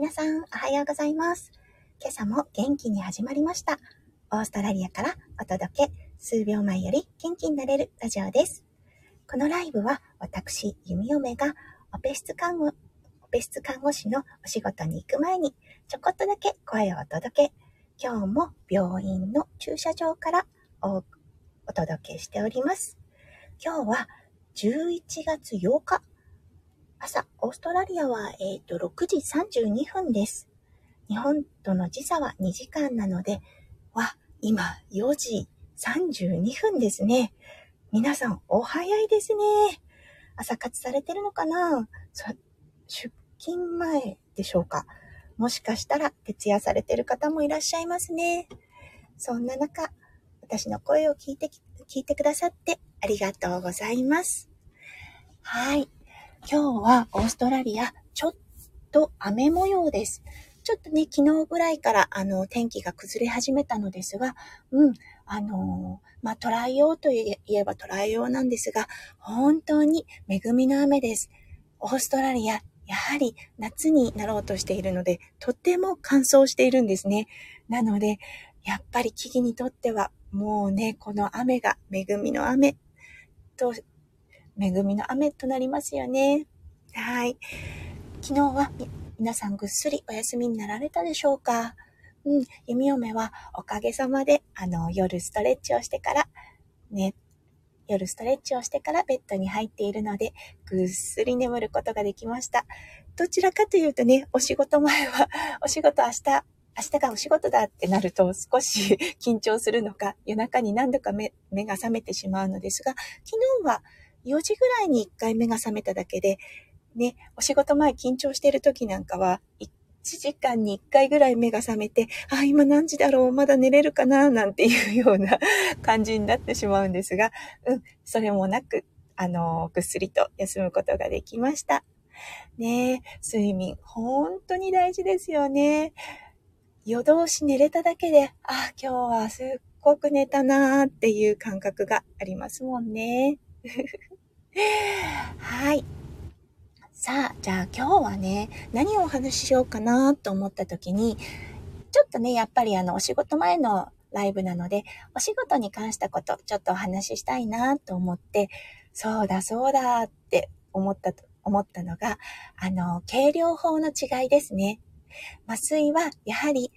皆さん、おはようございます。今朝も元気に始まりました。オーストラリアからお届け、数秒前より元気になれるラジオです。このライブは私、弓嫁がオペ室看護、オペ室看護師のお仕事に行く前に、ちょこっとだけ声をお届け。今日も病院の駐車場からおお届けしております。今日は11月8日。朝、オーストラリアは、えっ、と、6時32分です。日本との時差は2時間なので、わ、今4時32分ですね。皆さん、お早いですね。朝活されてるのかな？出勤前でしょうか？もしかしたら徹夜されてる方もいらっしゃいますね。そんな中、私の声を聞いて、聞いてくださってありがとうございます。はい。今日はオーストラリア、ちょっと雨模様です。ちょっとね、昨日ぐらいから、あの、天気が崩れ始めたのですが、うん、あのーまあ、捉えようと言えば捉えようなんですが、本当に恵みの雨です。オーストラリア、やはり夏になろうとしているので、とても乾燥しているんですね。なので、やっぱり木々にとっては、もうね、この雨が恵みの雨と、恵みの雨となりますよね。はい。昨日は皆さんぐっすりお休みになられたでしょうか？うん、弓嫁はおかげさまで、あの、夜ストレッチをしてから、ね、夜ストレッチをしてからベッドに入っているので、ぐっすり眠ることができました。どちらかというとね、お仕事前は、お仕事明日、明日がお仕事だってなると少し 緊張するのか、夜中に何度か目が覚めてしまうのですが、昨日は4時ぐらいに1回目が覚めただけで、ね、お仕事前緊張してる時なんかは、1時間に1回ぐらい目が覚めて、あ、今何時だろうまだ寝れるかななんていうような 感じになってしまうんですが、うん、それもなく、あの、ぐっすりと休むことができました。ね、睡眠、本当に大事ですよね。夜通し寝れただけで、あ、今日はすっごく寝たなーっていう感覚がありますもんね。はい。さあ、じゃあ今日はね、何をお話ししようかなと思った時に、ちょっとね、やっぱりあの、お仕事前のライブなので、お仕事に関したこと、ちょっとお話ししたいなと思って、そうだそうだって思ったと、思ったのが、あの、計量法の違いですね。麻酔はやはり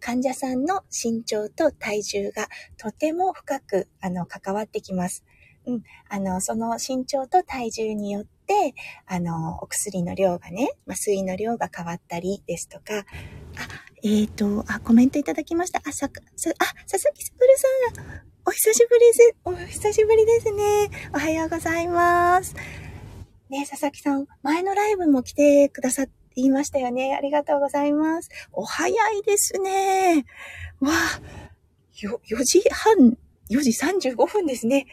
患者さんの身長と体重がとても深くあの関わってきます。うん、あの、その身長と体重によって、あの、お薬の量がね、麻酔の量が変わったりですとか、あ、えっ、と、あ、コメントいただきました。あ、さ、さあ、佐々木すぶるさん、お久しぶりです。お久しぶりですね。おはようございます。ね、佐々木さん、前のライブも来てくださっていましたよね。ありがとうございます。お早いですね。わあ、よ、4時半、4時35分ですね。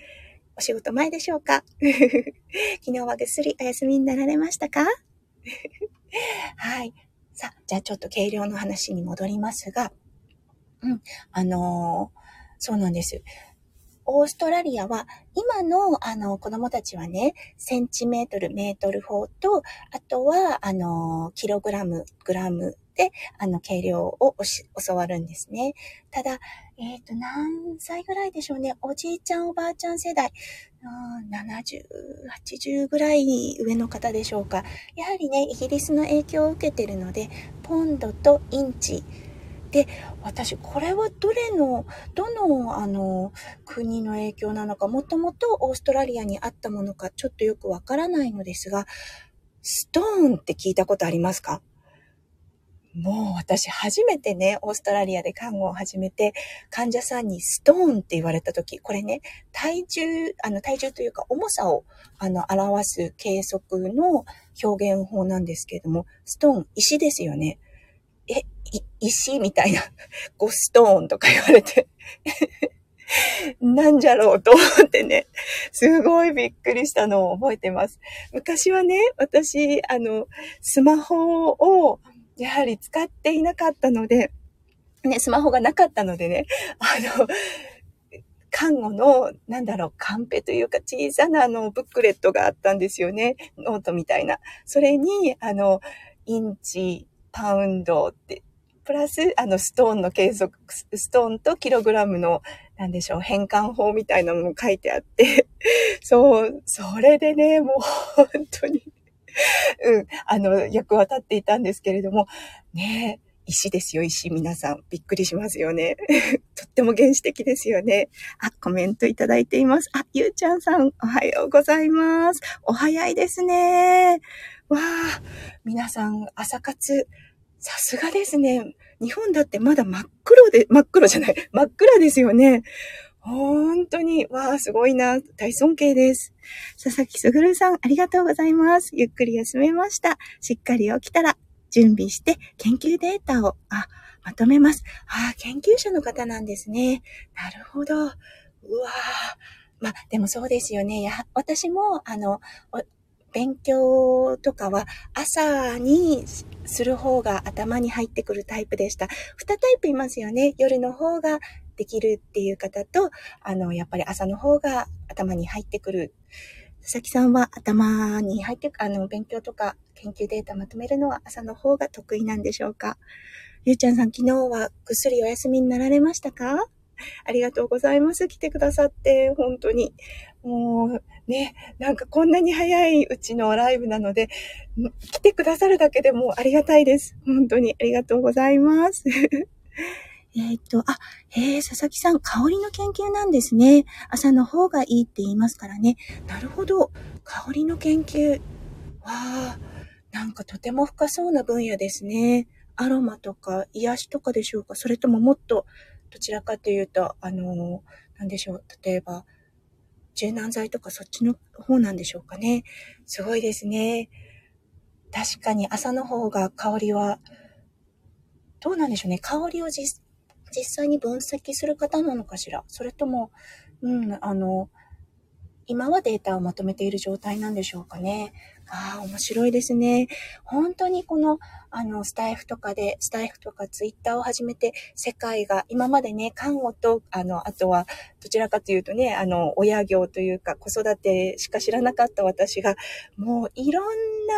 お仕事前でしょうか？昨日はぐっすりお休みになられましたか？はい。さあ、じゃあちょっと軽量の話に戻りますが、うん、あのーそうなんです。オーストラリアは、今の、あの、子供たちはね、センチメートル、メートル法と、あとは、あの、キログラム、グラム、あの、計量を教わるんですね。ただ、えっ、と、何歳ぐらいでしょうね。おじいちゃん、おばあちゃん世代、70、80ぐらい上の方でしょうか。やはりね、イギリスの影響を受けてるので、ポンドとインチ、で、私、これはどれの、どの、あの、国の影響なのか、もともとオーストラリアにあったものか、ちょっとよくわからないのですが、ストーンって聞いたことありますか？もう私初めてね、オーストラリアで看護を始めて、患者さんにストーンって言われたとき、これね、体重、あの体重というか重さをあの表す計測の表現法なんですけれども、ストーン、石ですよね。え、石みたいな、gallstone とか言われて、なんじゃろうと思ってね、すごいびっくりしたのを覚えてます。昔はね、私、あの、スマホをやはり使っていなかったので、ね、スマホがなかったのでね、あの、看護の、なんだろう、カンペというか小さなあの、ブックレットがあったんですよね。ノートみたいな。それに、あの、インチ、パウンドって、プラス、あの、ストーンの計測、ストーンとキログラムの、なんでしょう、変換法みたいなのも書いてあって、そう、それでね、もう本当に うん、あの、役は立っていたんですけれども、ね石ですよ、石。皆さん。びっくりしますよね。とっても原始的ですよね。あ、コメントいただいています。あ、ゆうちゃんさん、おはようございます。お早いですね。わあ、皆さん、朝活、さすがですね。日本だってまだ真っ黒で、真っ黒じゃない、真っ暗ですよね。本当に、わあ、すごいな。大尊敬です。佐々木すぐるさん、ありがとうございます。ゆっくり休めました。しっかり起きたら、準備して研究データを、あ、まとめます。ああ、研究者の方なんですね。なるほど。うわあまあ、でもそうですよね。や、私も、あの、勉強とかは朝にする方が頭に入ってくるタイプでした。2タイプいますよね。夜の方ができるっていう方と、あの、やっぱり朝の方が頭に入ってくる。佐々木さんは頭に入って、あの、勉強とか研究データまとめるのは朝の方が得意なんでしょうか？ゆうちゃんさん、昨日はぐっすりお休みになられましたか？ありがとうございます。来てくださって、本当に。もう、ね、なんかこんなに早いうちのライブなので、来てくださるだけでもありがたいです。本当にありがとうございます。えっと、あ、へえ、佐々木さん、香りの研究なんですね。朝の方がいいって言いますからね。なるほど。香りの研究。わあ、なんかとても深そうな分野ですね。アロマとか癒しとかでしょうかそれとももっと、どちらかというと、あの、なんでしょう。例えば、柔軟剤とかそっちの方なんでしょうかね。すごいですね。確かに朝の方が香りは、どうなんでしょうね。香りを実実際に分析する方なのかしら？それとも、うん、あの、今はデータをまとめている状態なんでしょうかね？ああ、面白いですね。本当にこの、あの、スタイフとかで、スタイフとかツイッターを始めて、世界が、今までね、看護と、あの、あとは、どちらかというとね、あの、親業というか、子育てしか知らなかった私が、もういろん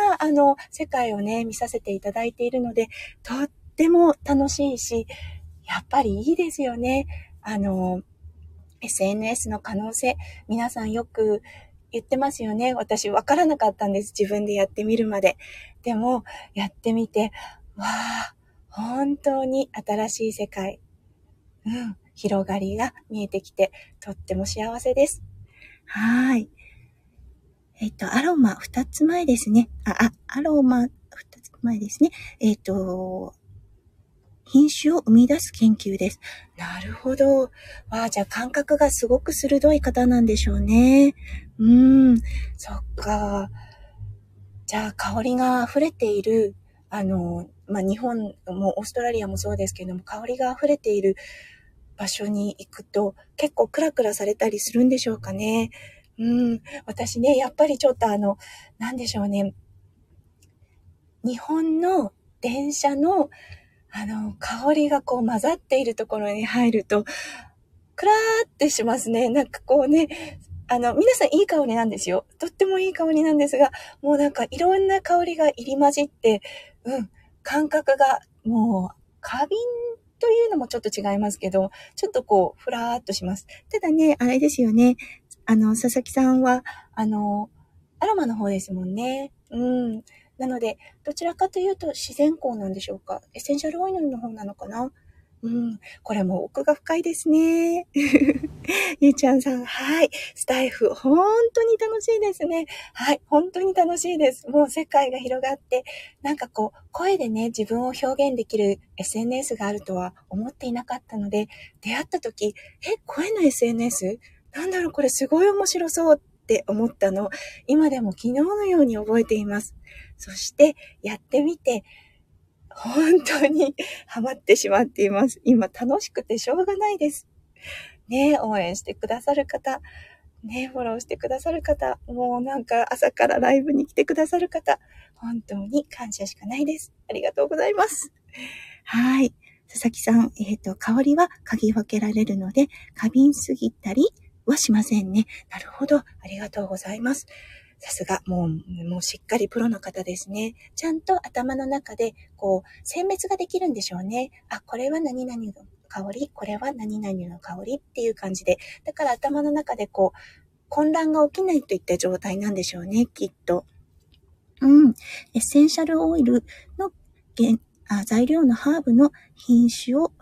な、あの、世界をね、見させていただいているので、とっても楽しいし、やっぱりいいですよね。あの、SNS の可能性、皆さんよく言ってますよね。私分からなかったんです。自分でやってみるまで。でも、やってみて、わあ、本当に新しい世界、うん、広がりが見えてきて、とっても幸せです。はい。えっと、アロマ二つ前ですね。あ、あ、アロマ二つ前ですね。えっと、品種を生み出す研究です。なるほど。わあ、じゃあ感覚がすごく鋭い方なんでしょうね。うーん、そっか。じゃあ香りが溢れている、あの、まあ、日本もオーストラリアもそうですけども、香りが溢れている場所に行くと結構クラクラされたりするんでしょうかね。うん、私ね、やっぱりちょっとあの、なんでしょうね。日本の電車のあの、香りがこう混ざっているところに入ると、クラーってしますね。なんかこうね、あの、皆さんいい香りなんですよ。とってもいい香りなんですが、もうなんかいろんな香りが入り混じって、うん、感覚がもう、花瓶というのもちょっと違いますけど、ちょっとこう、ふらーっとします。ただね、あれですよね。あの、佐々木さんは、あの、アロマの方ですもんね。うん。なので、どちらかというと自然光なんでしょうか？エッセンシャルオイルの方なのかな？うん。これも奥が深いですね。ゆうちゃんさん、はい。スタイフ、本当に楽しいですね。はい。本当に楽しいです。もう世界が広がって、なんかこう、声でね、自分を表現できる SNS があるとは思っていなかったので、出会った時、え、声の SNS? なんだろう、これすごい面白そうって思ったの、今でも昨日のように覚えています。そしてやってみて、本当に ハマってしまっています。今楽しくてしょうがないです。ね応援してくださる方、ねフォローしてくださる方、もうなんか朝からライブに来てくださる方、本当に感謝しかないです。ありがとうございます。はい。佐々木さん、えっ、ー、と、香りは嗅ぎ分けられるので、過敏すぎたりはしませんね。なるほど。ありがとうございます。さすが、もう、もうしっかりプロの方ですね。ちゃんと頭の中で、こう、選別ができるんでしょうね。あ、これは何々の香り、これは何々の香り？っていう感じで。だから頭の中でこう、混乱が起きないといった状態なんでしょうね、きっと。うん。エッセンシャルオイルの原あ材料のハーブの品種を、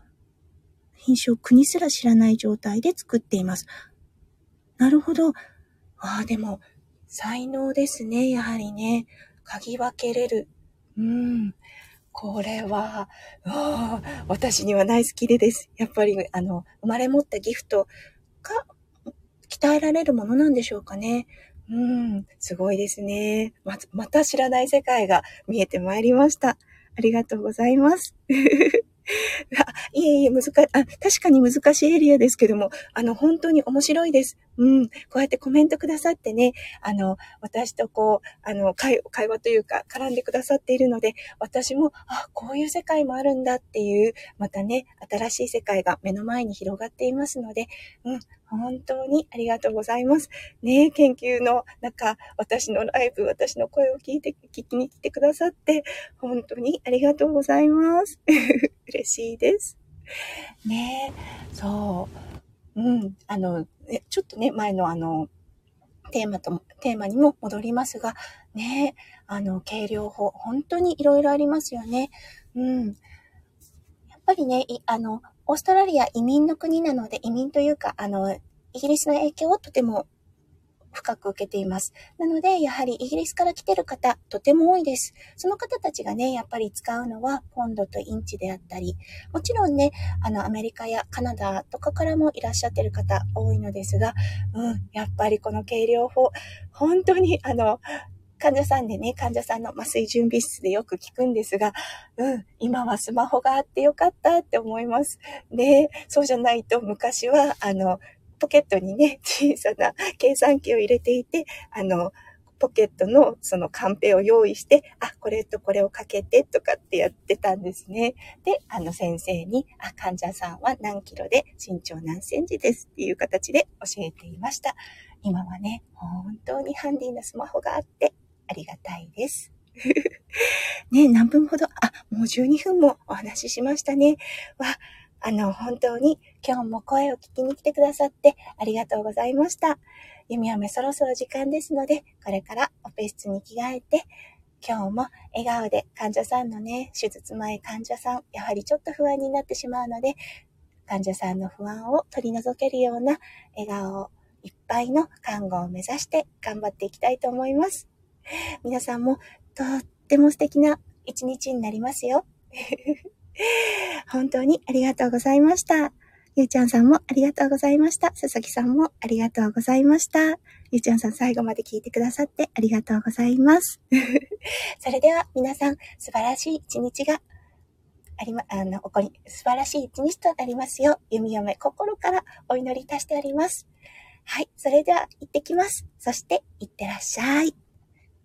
品種を国すら知らない状態で作っています。なるほど。ああ、でも、才能ですね、やはりね。嗅ぎ分けれる。うん。これは、私にはナイスキレです。やっぱり、あの、生まれ持ったギフトが鍛えられるものなんでしょうかね。うん、すごいですね。ま、また知らない世界が見えてまいりました。ありがとうございます。あ、いえいえ、難し、あ、確かに難しいエリアですけども、あの、本当に面白いです。うん。こうやってコメントくださってね、あの、私とこう、あの、会会話というか、絡んでくださっているので、私も、あ、こういう世界もあるんだっていう、またね、新しい世界が目の前に広がっていますので、うん、本当にありがとうございます。ね研究の中、私のライブ、私の声を聞いて、聞きに来てくださって、本当にありがとうございます。嬉しいです。ねそう。うん、あの、ねちょっとね、前のあの、テーマと、テーマにも戻りますが、ね、あの、軽量法、本当にいろいろありますよね。うん。やっぱりね、あの、オーストラリア移民の国なので、移民というか、あの、イギリスの影響をとても深く受けています。なので、やはりイギリスから来てる方、とても多いです。その方たちがね、やっぱり使うのは、ポンドとインチであったり、もちろんね、あの、アメリカやカナダとかからもいらっしゃってる方多いのですが、うん、やっぱりこの計量法、本当に、あの、患者さんでね、患者さんの麻酔準備室でよく聞くんですが、うん、今はスマホがあってよかったって思います。で、そうじゃないと昔は、あの、ポケットにね、小さな計算機を入れていて、あの、ポケットのそのカンペを用意して、あ、これとこれをかけてとかってやってたんですね。で、あの先生に、あ、患者さんは何キロで身長何センチですっていう形で教えていました。今はね、本当にハンディなスマホがあってありがたいです。ね、何分ほど、あ、もう12分もお話ししましたね。わ、あの、本当に今日も声を聞きに来てくださってありがとうございました。弓嫁そろそろ時間ですので、これからオペ室に着替えて、今日も笑顔で患者さんのね、手術前患者さん、やはりちょっと不安になってしまうので、患者さんの不安を取り除けるような笑顔いっぱいの看護を目指して頑張っていきたいと思います。皆さんもとっても素敵な一日になりますよ。本当にありがとうございました。ゆうちゃんさんもありがとうございました。佐々木さんもありがとうございました。ゆうちゃんさん最後まで聞いてくださってありがとうございます。それでは皆さん素晴らしい一日がありま、あの、起こり、素晴らしい一日となりますよう、弓嫁心からお祈りいたしております。はい。それでは行ってきます。そして、行ってらっしゃい。